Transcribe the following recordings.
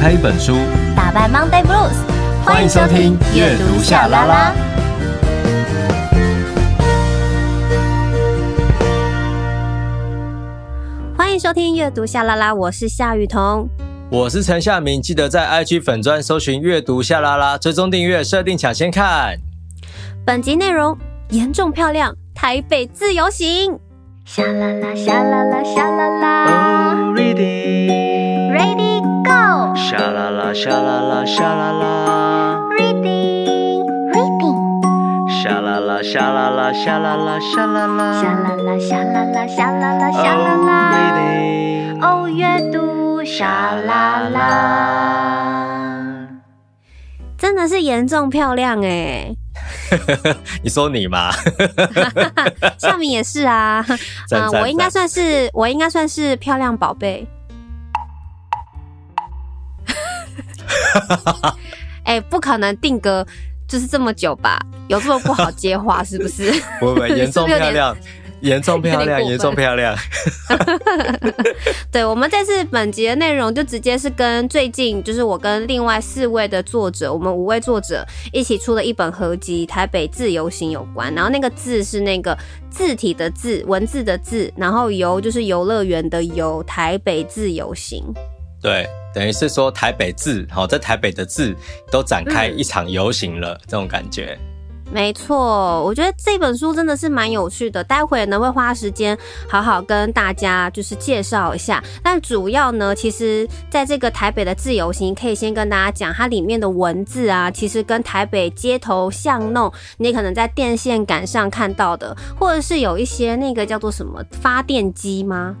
开一本书，打败 Monday Blues。欢迎收听阅读夏拉拉。欢迎收听阅读夏拉拉，我是夏雨桐，我是陈夏明。记得在 IG 粉专搜寻阅读夏拉拉，追踪订阅，设定抢先看。本集内容严重漂亮，台北自由行。夏啦啦，夏啦啦，夏啦啦。Oh。夏啦啦，夏啦啦，夏啦啦。Reading, reading。沙啦啦，沙啦啦，沙啦啦，沙啦啦。沙啦啦，沙啦啦，沙啦啦，沙啦啦。Oh, reading。哦，阅读沙啦啦。真的是严重漂亮哎。你说你吗？夏明也是啊，嗯、呃，我应该算是，我应该算是漂亮宝贝。哎、欸，不可能定格就是这么久吧？有这么不好接话是不是？不不，严重漂亮。严重漂亮，严重漂亮。对，我们这次本集的内容就直接是跟最近，就是我跟另外四位的作者，我们五位作者一起出了一本合集《台北自由行》有关。然后那个字是那个字体的字，文字的字，然后游就是游乐园的游，台北自由行。对，等于是说台北字，好，在台北的字都展开一场游行了，嗯、这种感觉。没错，我觉得这本书真的是蛮有趣的，待会呢会花时间好好跟大家就是介绍一下。但主要呢，其实在这个台北的自由行，可以先跟大家讲它里面的文字啊，其实跟台北街头巷弄，你可能在电线杆上看到的，或者是有一些那个叫做什么发电机吗？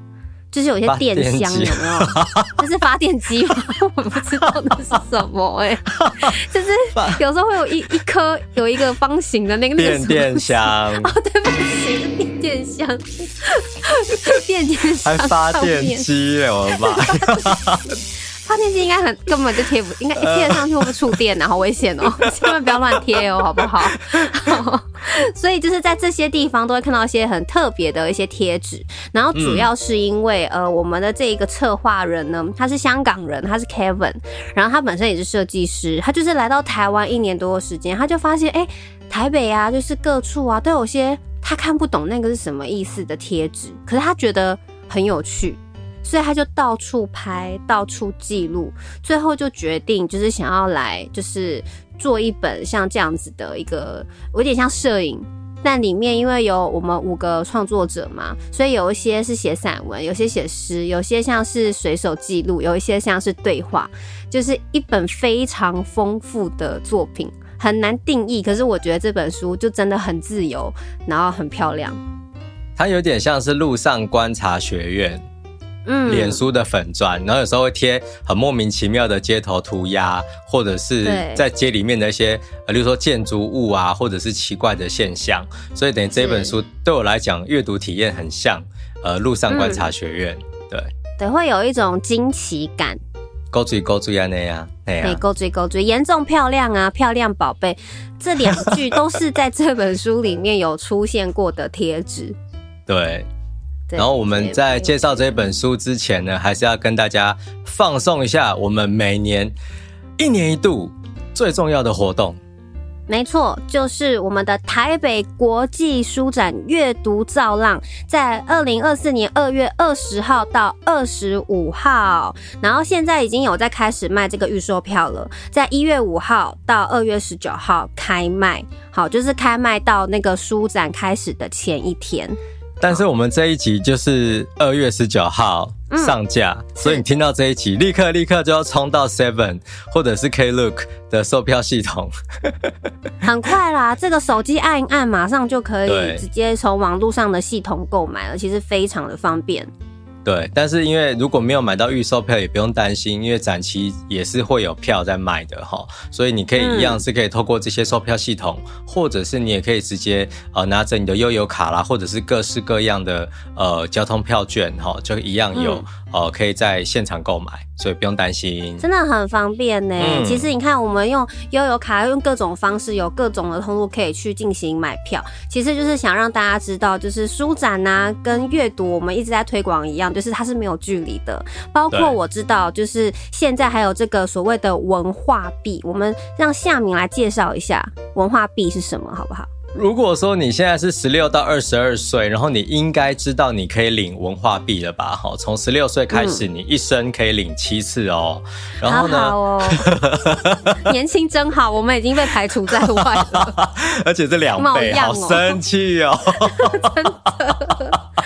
就是有一些电箱有没有？就是发电机吗？我不知道那是什么哎、欸。就是有时候会有一一颗有一个方形的那个电电箱。哦，对不起，电电箱。电电箱还发电机哎，我的妈！发电机应该很根本就贴不，应该一贴上去会不会触电啊？好危险哦！千万不要乱贴哦，好不好？所以就是在这些地方都会看到一些很特别的一些贴纸，然后主要是因为、嗯、呃，我们的这一个策划人呢，他是香港人，他是 Kevin，然后他本身也是设计师，他就是来到台湾一年多的时间，他就发现哎、欸，台北啊，就是各处啊都有些他看不懂那个是什么意思的贴纸，可是他觉得很有趣。所以他就到处拍，到处记录，最后就决定就是想要来，就是做一本像这样子的一个，有点像摄影，但里面因为有我们五个创作者嘛，所以有一些是写散文，有些写诗，有些像是随手记录，有一些像是对话，就是一本非常丰富的作品，很难定义。可是我觉得这本书就真的很自由，然后很漂亮。它有点像是路上观察学院。嗯，脸书的粉砖，然后有时候会贴很莫名其妙的街头涂鸦，或者是在街里面的一些，呃，例如说建筑物啊，或者是奇怪的现象。所以等于这本书对我来讲，阅读体验很像，呃，路上观察学院，嗯、对，对，会有一种惊奇感。勾嘴勾嘴啊那样，哎，勾嘴勾嘴，严重漂亮啊，漂亮宝贝，这两句都是在这本书里面有出现过的贴纸。对。然后我们在介绍这本书之前呢，还是要跟大家放送一下我们每年一年一度最重要的活动。没错，就是我们的台北国际书展阅读造浪，在二零二四年二月二十号到二十五号，然后现在已经有在开始卖这个预售票了，在一月五号到二月十九号开卖，好，就是开卖到那个书展开始的前一天。但是我们这一集就是二月十九号上架，嗯，所以你听到这一集，立刻立刻就要冲到 Seven 或者是 Klook 的售票系统，很快啦，这个手机按一按，马上就可以直接从网络上的系统购买了，其实非常的方便。对，但是因为如果没有买到预售票，也不用担心，因为展期也是会有票在卖的哈，所以你可以一样是可以透过这些售票系统，或者是你也可以直接呃拿着你的悠游卡啦，或者是各式各样的呃交通票券哈，就一样有、呃可以在现场购买，所以不用担心，真的很方便呢。嗯、其实你看，我们用悠游卡，用各种方式，有各种的通路可以去进行买票，其实就是想让大家知道，就是书展呐、啊，跟阅读我们一直在推广一样，就是它是没有距离的。包括我知道，就是现在还有这个所谓的文化币，我们让夏明来介绍一下文化币是什么，好不好？如果说你现在是十六到二十二岁，然后你应该知道你可以领文化币了吧？哈，从十六岁开始，你一生可以领七次哦。然后呢？好好哦，年轻真好，我们已经被排除在外了。而且这两倍，好生气哦！真的，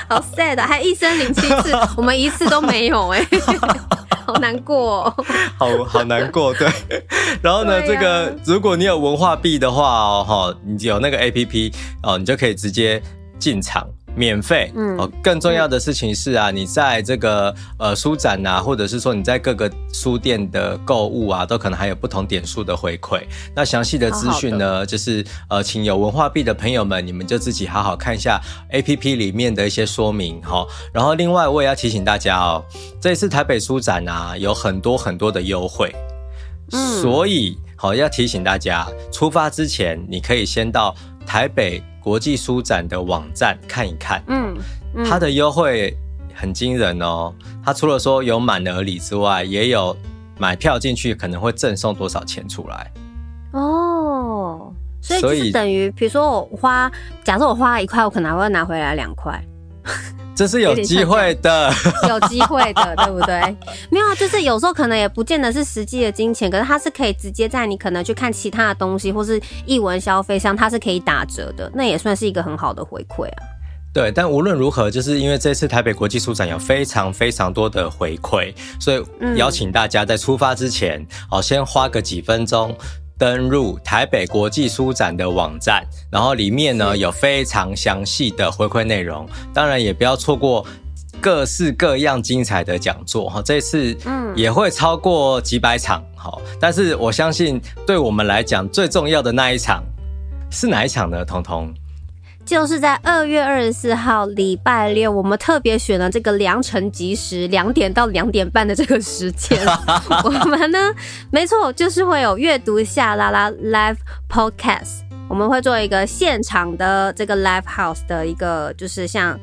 好 sad，还一生零七次，我们一次都没有哎。好难过，哦，好好难过，对。然后呢，啊、这个如果你有文化币的话哦，哈，你有那个 APP 哦，你就可以直接进场。免费，嗯，哦，更重要的事情是啊，你在这个呃书展啊，或者是说你在各个书店的购物啊，都可能还有不同点数的回馈。那详细的资讯呢，好好就是呃，请有文化币的朋友们，你们就自己好好看一下 APP 里面的一些说明哈。然后另外我也要提醒大家哦，这一次台北书展啊，有很多很多的优惠，嗯，所以好要提醒大家，出发之前你可以先到台北。国际书展的网站看一看，嗯，嗯，它的优惠很惊人哦。它除了说有满额礼之外，也有买票进去可能会赠送多少钱出来。哦，所以就是等于，比如说我花，假设我花一块，我可能还会拿回来两块。这是有机会的，有机会的，对不对？没有，就是有时候可能也不见得是实际的金钱，可是它是可以直接在你可能去看其他的东西，或是译文消费上，它是可以打折的，那也算是一个很好的回馈啊。对，但无论如何，就是因为这次台北国际书展有非常非常多的回馈，所以邀请大家在出发之前，哦，先花个几分钟。登入台北国际书展的网站，然后里面呢有非常详细的回馈内容，当然也不要错过各式各样精彩的讲座哈。这次嗯也会超过几百场哈，但是我相信对我们来讲最重要的那一场是哪一场呢？彤彤。就是在二月二十四号礼拜六，我们特别选了这个良辰吉时，两点到两点半的这个时间。我们呢，没错，就是会有阅读夏 LaLa Live Podcast，我们会做一个现场的这个 Live House 的一个，就是像，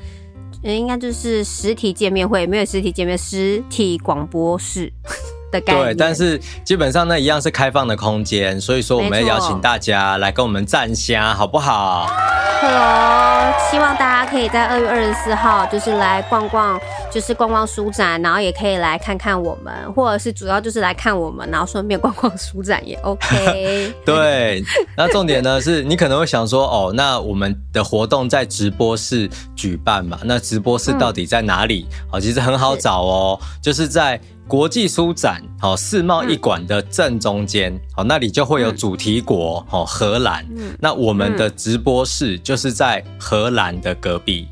应该就是实体见面会，没有实体见面，实体广播室。对，但是基本上那一样是开放的空间，所以说我们要邀请大家来跟我们站下，好不好？Hello，希望大家可以在二月二十四号就是来逛逛，就是逛逛书展，然后也可以来看看我们，或者是主要就是来看我们，然后顺便逛逛书展也 OK。对，那重点呢是你可能会想说，哦，那我们的活动在直播室举办嘛？那直播室到底在哪里？好、嗯，其实很好找哦，是就是在。国际书展，好，世贸一馆的正中间，好，那里就会有主题国，好，荷兰。那我们的直播室就是在荷兰的隔壁。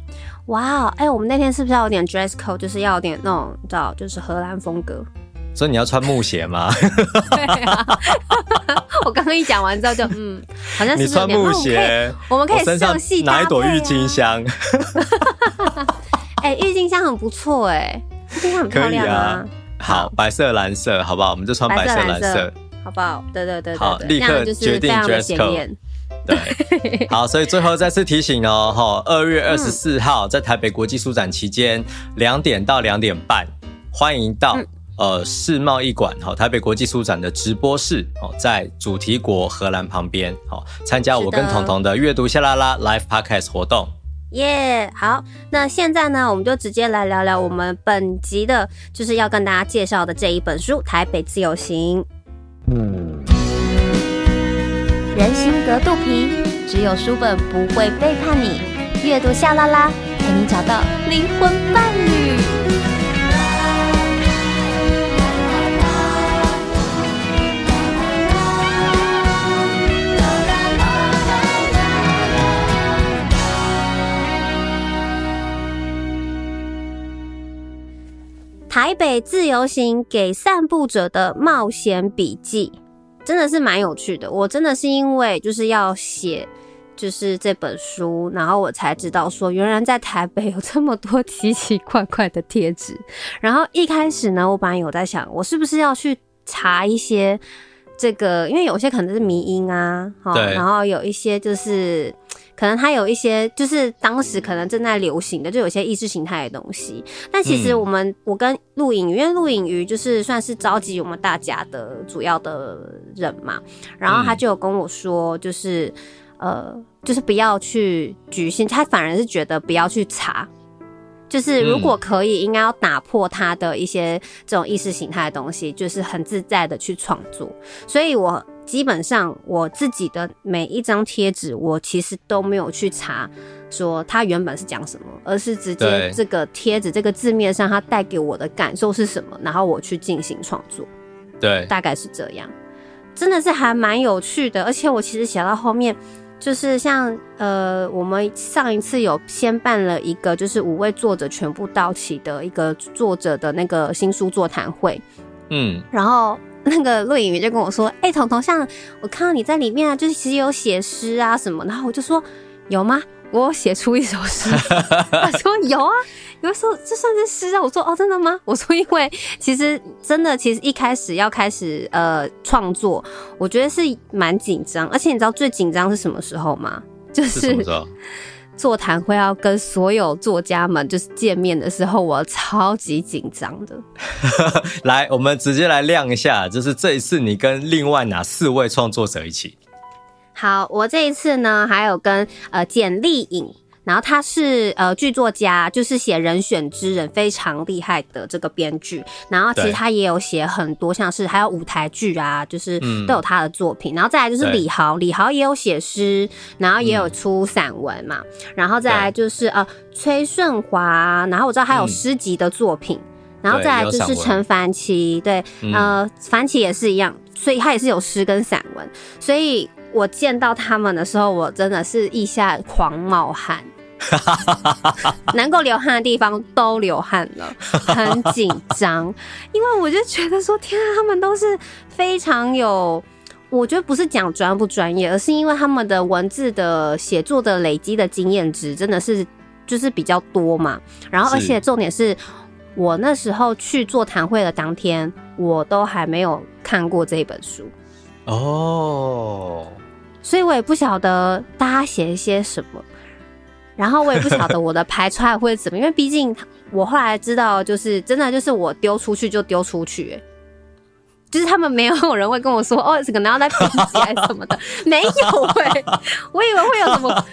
哇，哎，我们那天是不是要有点 dress code，就是要有点那种，你知道，就是荷兰风格。所以你要穿木鞋吗？对啊。我刚刚一讲完之后就，嗯，好像是你穿木鞋，我们可以，我们可以上戏拿一朵郁金香。哎，郁金香很不错，哎，郁金香很漂亮啊。好，白色、蓝色，好不好？我们就穿白色、蓝色，好不好？对对对，好，立刻决定 dress code。对，好，所以最后再次提醒哦，哈，二月二十四号在台北国际书展期间，两点到两点半，欢迎到呃世贸一馆，哈，台北国际书展的直播室，哦，在主题国荷兰旁边，好，参加我跟彤彤的阅读夏 LaLa Live Podcast 活动。耶、好，那现在呢，我们就直接来聊聊我们本集的，就是要跟大家介绍的这一本书《台北自由行》。人心隔肚皮，只有书本不会背叛你。阅读下拉啦陪你找到灵魂伴侣。台北自由行给散步者的冒险笔记，真的是蛮有趣的。我真的是因为就是要写就是这本书，然后我才知道说，原来在台北有这么多奇奇怪怪的贴纸。然后一开始呢，我本来有在想，我是不是要去查一些这个，因为有些可能是迷因啊，对，然后有一些就是可能它有一些就是当时可能正在流行的，就有些意识形态的东西。但其实我们、嗯、我跟录影鱼，因为录影鱼就是算是召集我们大家的主要的人嘛，然后他就有跟我说，就是。呃，就是不要去局限，他反而是觉得不要去查，就是如果可以，应该要打破他的一些这种意识形态的东西，就是很自在的去创作。所以我基本上我自己的每一张贴纸，我其实都没有去查说它原本是讲什么，而是直接这个贴纸这个字面上它带给我的感受是什么，然后我去进行创作。对，大概是这样，真的是还蛮有趣的，而且我其实写到后面。就是像呃，我们上一次有先办了一个，就是五位作者全部到齐的一个作者的那个新书座谈会，嗯，然后那个录影员就跟我说：“ 哎、欸，彤彤，像我看到你在里面啊，就是其实有写诗啊什么。”然后我就说：“有吗？我写出一首诗。”他说：“有啊。”有时候这算是诗啊？我说哦，真的吗？我说因为其实真的，其实一开始要开始呃创作，我觉得是蛮紧张，而且你知道最紧张是什么时候吗？就是座谈会要跟所有作家们就是见面的时候，我超级紧张的。来，我们直接来亮一下，就是这一次你跟另外哪四位创作者一起？好，我这一次呢还有跟呃简丽颖。然后他是呃剧作家，就是写《人选之人》非常厉害的这个编剧。然后其实他也有写很多，像是还有舞台剧啊，就是都有他的作品。嗯、然后再来就是李豪，李豪也有写诗，然后也有出散文嘛。嗯、然后再来就是呃崔顺华，然后我知道他有诗集的作品。嗯、然后再来就是陈凡奇，对，呃凡奇也是一样，所以他也是有诗跟散文。所以我见到他们的时候，我真的是一下狂冒汗。能够流汗的地方都流汗了，很紧张，因为我就觉得说，天啊，他们都是非常有，我觉得不是讲专不专业，而是因为他们的文字的写作的累积的经验值真的是就是比较多嘛。然后，而且重点是我那时候去座谈会的当天，我都还没有看过这本书哦，所以我也不晓得大家写一些什么。然后我也不晓得我的排出来会怎么，因为毕竟我后来知道，就是真的就是我丢出去就丢出去，欸，就是他们没有人会跟我说 哦，这个然后再编辑还是什么的，没有哎，欸，我以为会有什么，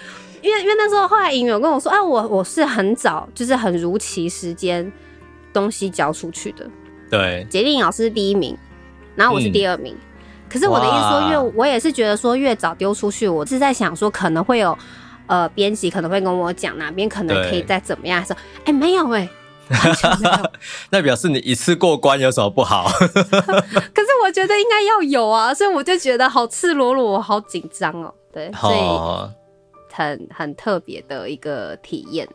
因为因为那时候后来影有跟我说啊，我我是很早就是很如期时间东西交出去的，对，杰定老师是第一名，然后我是第二名，嗯，可是我的意思说，因为我也是觉得说越早丢出去，我是在想说可能会有。呃，编辑可能会跟我讲哪边可能可以再怎么样，说，哎、欸，没有哎。那表示你一次过关有什么不好？可是我觉得应该要有啊，所以我就觉得好赤裸裸，好紧张哦。对，所以很很特别的一个体验。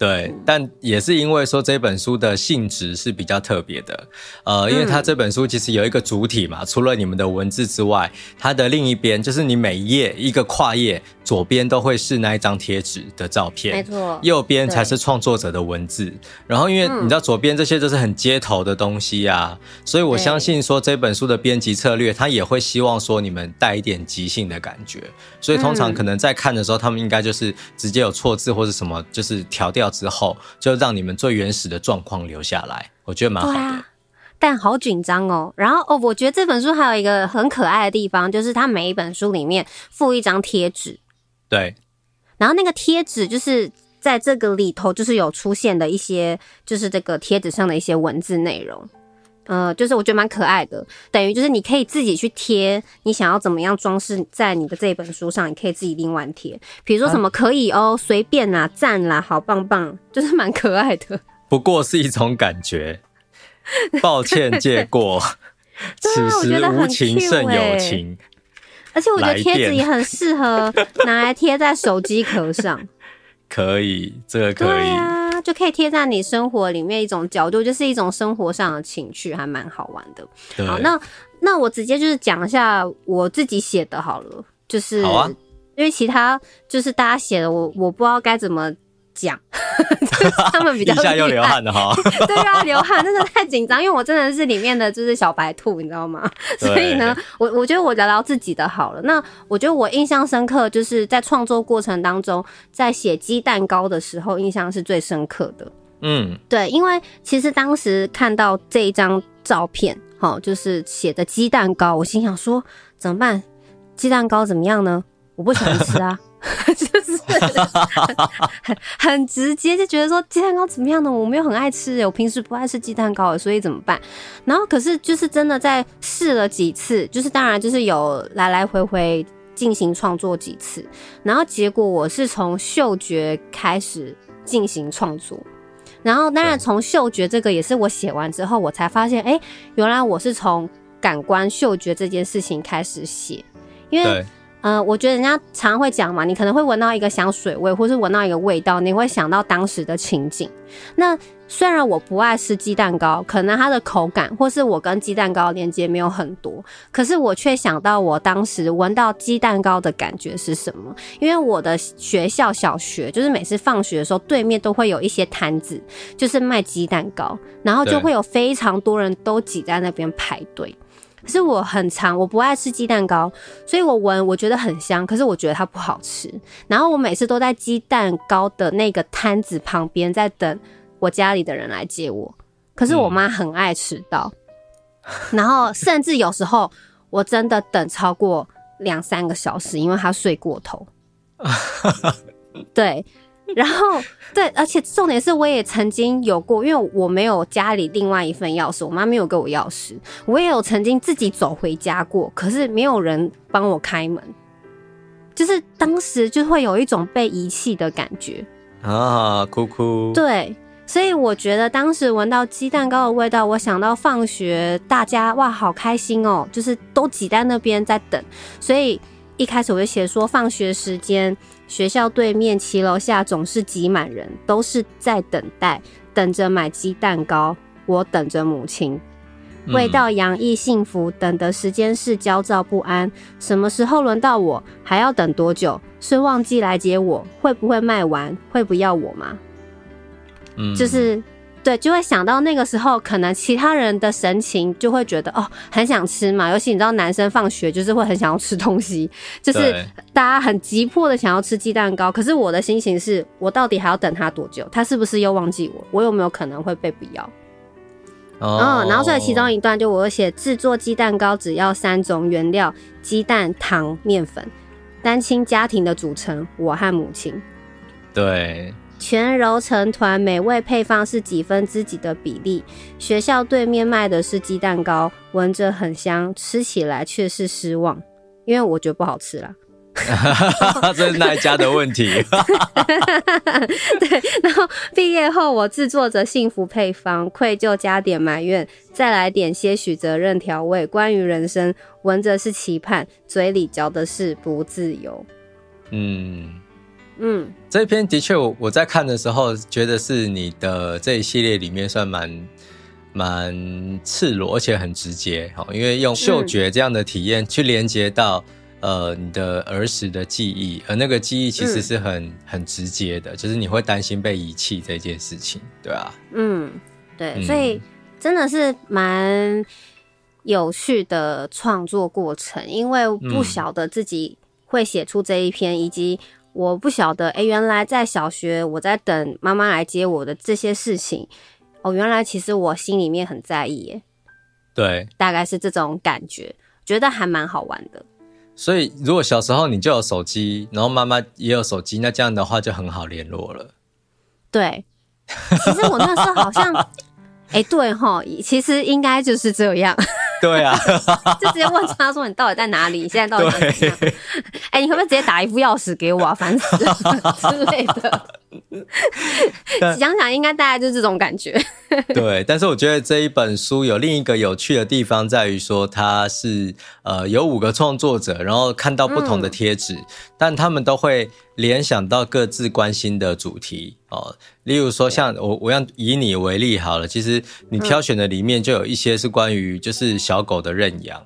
对，但也是因为说这本书的性质是比较特别的，呃，因为它这本书其实有一个主体嘛，除了你们的文字之外，它的另一边就是你每一页一个跨页，左边都会是那一张贴纸的照片，没错，右边才是创作者的文字。然后因为你知道左边这些都是很街头的东西啊，所以我相信说这本书的编辑策略，他也会希望说你们带一点即兴的感觉，所以通常可能在看的时候，他们应该就是直接有错字或者什么，就是调掉。之后就让你们最原始的状况留下来，我觉得蛮好的。啊、但好紧张哦。然后哦，我觉得这本书还有一个很可爱的地方，就是它每一本书里面附一张贴纸。对。然后那个贴纸就是在这个里头，就是有出现的一些，就是这个贴纸上的一些文字内容。呃，就是我觉得蛮可爱的，等于就是你可以自己去贴，你想要怎么样装饰在你的这本书上，你可以自己另外贴。比如说什么可以哦，随便啦，赞啦，好棒棒，就是蛮可爱的。不过是一种感觉，抱歉借过，此时无情胜有情。而且我觉得贴纸也很适合拿来贴在手机壳上。可以，这个可以。啊就可以贴在你生活里面一种角度，就是一种生活上的情趣，还蛮好玩的。好，那那我直接就是讲一下我自己写的好了，就是，啊，因因为其他就是大家写的，我我不知道该怎么讲，他们比较 一下又流汗的哈，对啊，流汗真的太紧张，因为我真的是里面的就是小白兔，你知道吗？所以呢，我我觉得我聊聊自己的好了。那我觉得我印象深刻，就是在创作过程当中，在写鸡蛋糕的时候，印象是最深刻的。嗯，对，因为其实当时看到这一张照片，哈，就是写的鸡蛋糕，我心想说怎么办？鸡蛋糕怎么样呢？我不喜欢吃啊，就是很很直接就觉得说鸡蛋糕怎么样呢？我没有很爱吃，我平时不爱吃鸡蛋糕，所以怎么办？然后可是就是真的在试了几次，就是当然就是有来来回回进行创作几次，然后结果我是从嗅觉开始进行创作。然后，当然，从嗅觉这个也是我写完之后，我才发现，哎，原来我是从感官嗅觉这件事情开始写，因为。呃，我觉得人家常会讲嘛，你可能会闻到一个香水味，或是闻到一个味道，你会想到当时的情景。那虽然我不爱吃鸡蛋糕，可能它的口感或是我跟鸡蛋糕连接没有很多，可是我却想到我当时闻到鸡蛋糕的感觉是什么？因为我的学校小学就是每次放学的时候，对面都会有一些摊子，就是卖鸡蛋糕，然后就会有非常多人都挤在那边排队。可是我很常，我不爱吃鸡蛋糕，所以我闻我觉得很香，可是我觉得它不好吃。然后我每次都在鸡蛋糕的那个摊子旁边，在等我家里的人来接我。可是我妈很爱迟到，嗯、然后甚至有时候我真的等超过两三个小时，因为她睡过头。对。然后，对，而且重点是，我也曾经有过，因为我没有家里另外一份钥匙，我妈没有给我钥匙，我也有曾经自己走回家过，可是没有人帮我开门，就是当时就会有一种被遗弃的感觉啊，哭哭。对，所以我觉得当时闻到鸡蛋糕的味道，我想到放学大家哇，好开心哦，就是都挤在那边在等，所以一开始我就写说放学时间。学校对面骑楼下总是挤满人，都是在等待，等着买鸡蛋糕。我等着母亲，味道洋溢幸福，等的时间是焦躁不安。什么时候轮到我？还要等多久？是忘记来接我？会不会卖完？会不要我吗？嗯，就是。对，就会想到那个时候，可能其他人的神情就会觉得哦，很想吃嘛。尤其你知道，男生放学就是会很想要吃东西，就是大家很急迫的想要吃鸡蛋糕。可是我的心情是，我到底还要等他多久？他是不是又忘记我？我有没有可能会被不要？哦、嗯，然后所以其中一段就我写制作鸡蛋糕只要三种原料：鸡蛋、糖、面粉。单亲家庭的组成，我和母亲。对。全揉成团，美味配方是几分之几的比例？学校对面卖的是鸡蛋糕，闻着很香，吃起来却是失望，因为我觉得不好吃啦。这是那一家的问题？对，然后毕业后我制作着幸福配方，愧疚加点埋怨，再来点些许责任调味。关于人生，闻着是期盼，嘴里嚼的是不自由。嗯。嗯，这一篇的确，我我在看的时候，觉得是你的这一系列里面算蛮蛮赤裸，而且很直接，因为用嗅觉这样的体验去连接到呃你的儿时的记忆，而那个记忆其实是很、嗯、很直接的，就是你会担心被遗弃这件事情，对啊，嗯，对，嗯、所以真的是蛮有趣的创作过程，因为不晓得自己会写出这一篇，以及。我不晓得，哎、欸，原来在小学我在等妈妈来接我的这些事情，哦，原来其实我心里面很在意耶。对，大概是这种感觉，觉得还蛮好玩的。所以，如果小时候你就有手机，然后妈妈也有手机，那这样的话就很好联络了。对，其实我那时候好像，哎、欸，对哈，其实应该就是这样。对啊，就直接问他说：“你到底在哪里？你现在到底在哪里？哎、欸，你可不可以直接打一副钥匙给我啊？烦死了之类的。想想应该大概就是这种感觉。对，但是我觉得这一本书有另一个有趣的地方，在于说它是呃有五个创作者，然后看到不同的贴纸，嗯、但他们都会联想到各自关心的主题哦。例如说，像我我要以你为例好了，其实你挑选的里面就有一些是关于就是小狗的认养。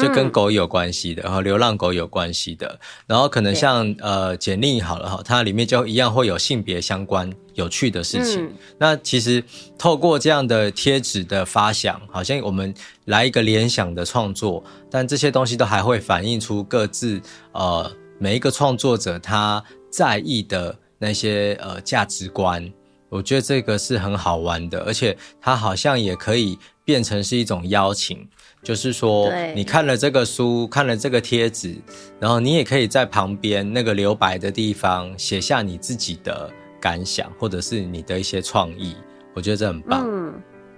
就跟狗有关系的，然后流浪狗有关系的，然后可能像呃简历好了哈，它里面就一样会有性别相关有趣的事情。嗯、那其实透过这样的贴纸的发想，好像我们来一个联想的创作，但这些东西都还会反映出各自呃每一个创作者他在意的那些呃价值观。我觉得这个是很好玩的，而且它好像也可以变成是一种邀请。就是说，你看了这个书，看了这个贴纸，然后你也可以在旁边那个留白的地方写下你自己的感想，或者是你的一些创意。我觉得这很棒。嗯，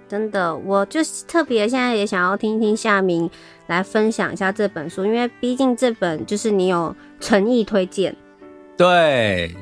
真的，我就是特别现在也想要听听夏明来分享一下这本书，因为毕竟这本就是你有诚意推荐。对，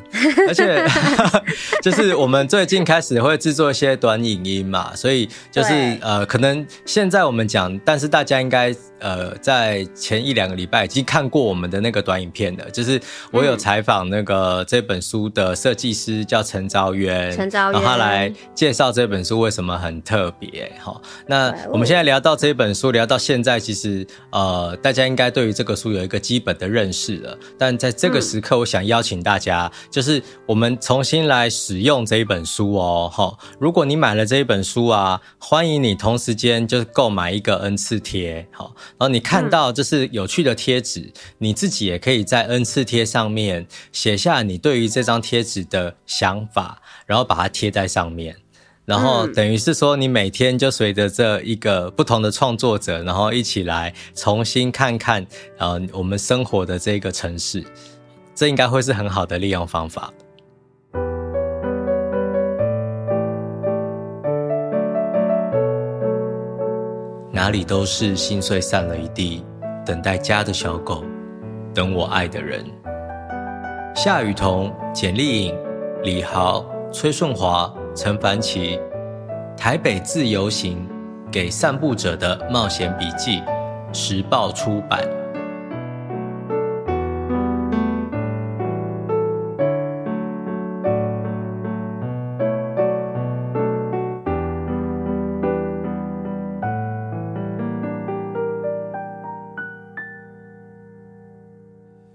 而且 就是我们最近开始会制作一些短影音嘛，所以就是呃，可能现在我们讲，但是大家应该呃，在前一两个礼拜已经看过我们的那个短影片了。就是我有采访那个这本书的设计师叫陈昭渊，陈昭渊，然后他来介绍这本书为什么很特别。好，那我们现在聊到这本书，聊到现在，其实呃，大家应该对于这个书有一个基本的认识了。但在这个时刻，我想。邀请大家，就是我们重新来使用这一本书哦。好，如果你买了这一本书啊，欢迎你同时间就是购买一个 N 次贴。好，然后你看到就是有趣的贴纸，嗯，你自己也可以在 N 次贴上面写下你对于这张贴纸的想法，然后把它贴在上面。然后等于是说，你每天就随着这一个不同的创作者，然后一起来重新看看，呃，我们生活的这个城市。这应该会是很好的利用方法。哪里都是心碎散了一地，等待家的小狗，等我爱的人。夏雨桐、简丽颖、李豪、崔顺华、陈凡奇，台北自由行给散步者的冒险笔记，时报出版。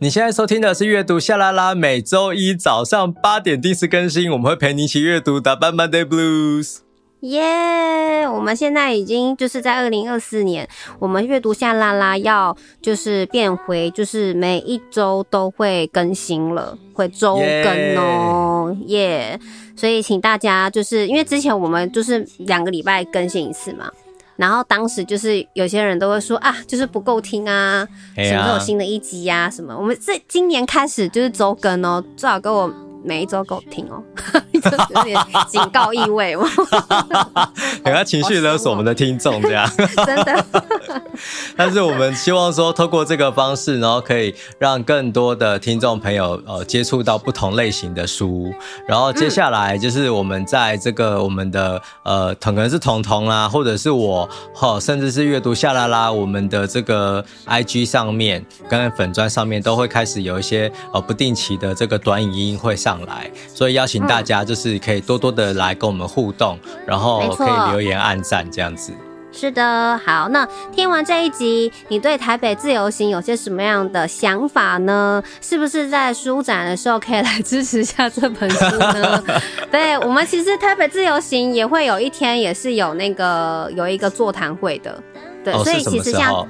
你现在收听的是阅读夏 LaLa，每周一早上八点定时更新，我们会陪你一起阅读，打扮 Monday Blues。耶！我们现在已经就是在二零二四年，我们阅读夏 LaLa 要就是变回就是每一周都会更新了，会周更哦，耶、yeah！所以请大家就是因为之前我们就是两个礼拜更新一次嘛。然后当时就是有些人都会说啊，就是不够听啊，什么都有新的一集呀、啊，什么。我们这今年开始就是周更哦，最好给我。每一周给我听哦，有点警告意味哦。等下情绪勒索我们的听众这样，真的。但是我们希望说，透过这个方式，然后可以让更多的听众朋友呃接触到不同类型的书。然后接下来就是我们在这个我们的呃，可能是彤彤啦，或者是我，哈，甚至是阅读夏 LaLa，我们的这个 IG 上面跟粉砖上面都会开始有一些呃不定期的这个短影音会上。来，所以邀请大家就是可以多多的来跟我们互动，嗯、然后可以留言、按赞这样子。是的，好，那听完这一集，你对台北自由行有些什么样的想法呢？是不是在书展的时候可以来支持一下这本书呢？对，我们其实台北自由行也会有一天也是有那个有一个座谈会的，对，哦、所以其实像。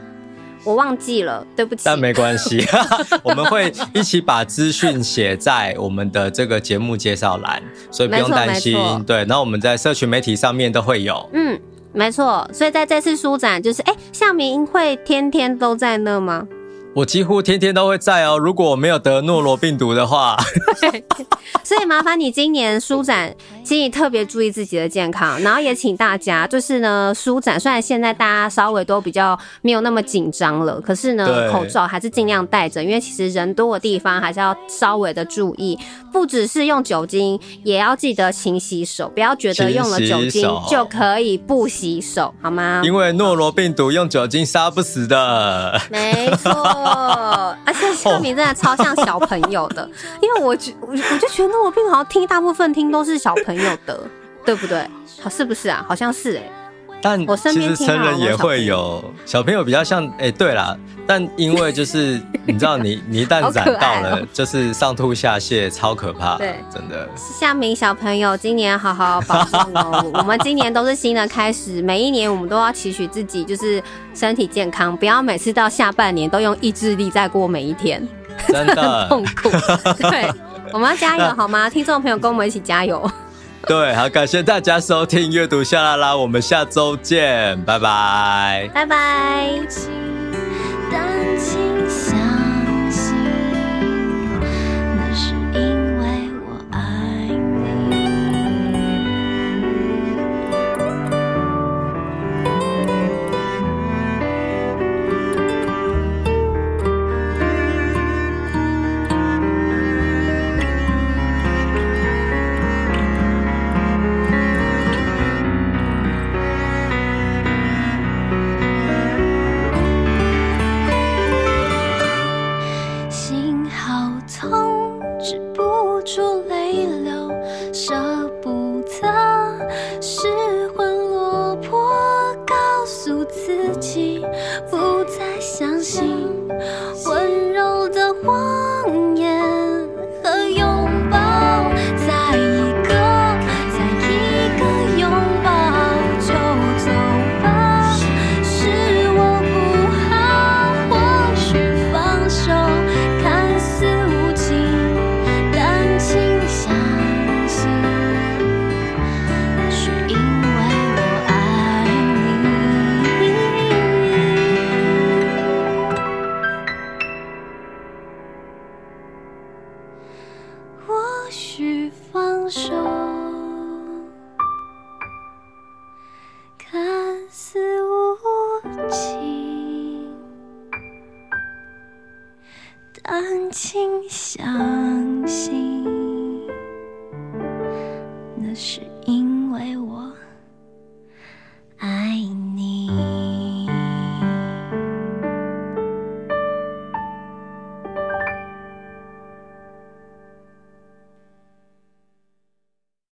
我忘记了，对不起。但没关系，我们会一起把资讯写在我们的这个节目介绍栏，所以不用担心。对，然后我们在社群媒体上面都会有。嗯，没错。所以在这次书展，就是哎，夏明会天天都在那吗？我几乎天天都会在哦，如果我没有得诺罗病毒的话。所以麻烦你今年舒展，请你特别注意自己的健康，然后也请大家就是呢，舒展虽然现在大家稍微都比较没有那么紧张了，可是呢，口罩还是尽量戴着，因为其实人多的地方还是要稍微的注意，不只是用酒精，也要记得勤洗手，不要觉得用了酒精就可以不洗手，好吗？因为诺罗病毒用酒精杀不死的，没错。哦，而且歌名真的超像小朋友的，因为我觉我我就觉得我并好像听大部分听都是小朋友的，对不对？好，是不是啊？好像是哎、欸。但其实成人也会有，小朋友比较像，哎、欸，对啦，但因为就是 你知道你，你你一旦染到了，喔、就是上吐下泻，超可怕，对，真的。夏明小朋友，今年好好保重哦。我们今年都是新的开始，每一年我们都要期许自己，就是身体健康，不要每次到下半年都用意志力在过每一天，真的 痛苦。对，我们要加油好吗？听众朋友，跟我们一起加油。对，好，感谢大家收听阅读夏拉拉我们下周见，拜拜，拜拜。